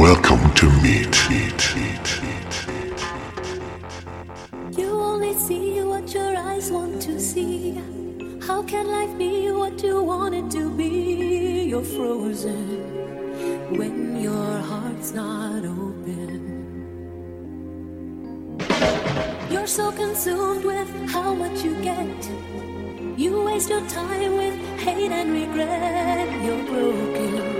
Welcome to Meet. You only see what your eyes want to see. How can life be what you want it to be? You're frozen when your heart's not open. You're so consumed with how much you get. You waste your time with hate and regret. You're broken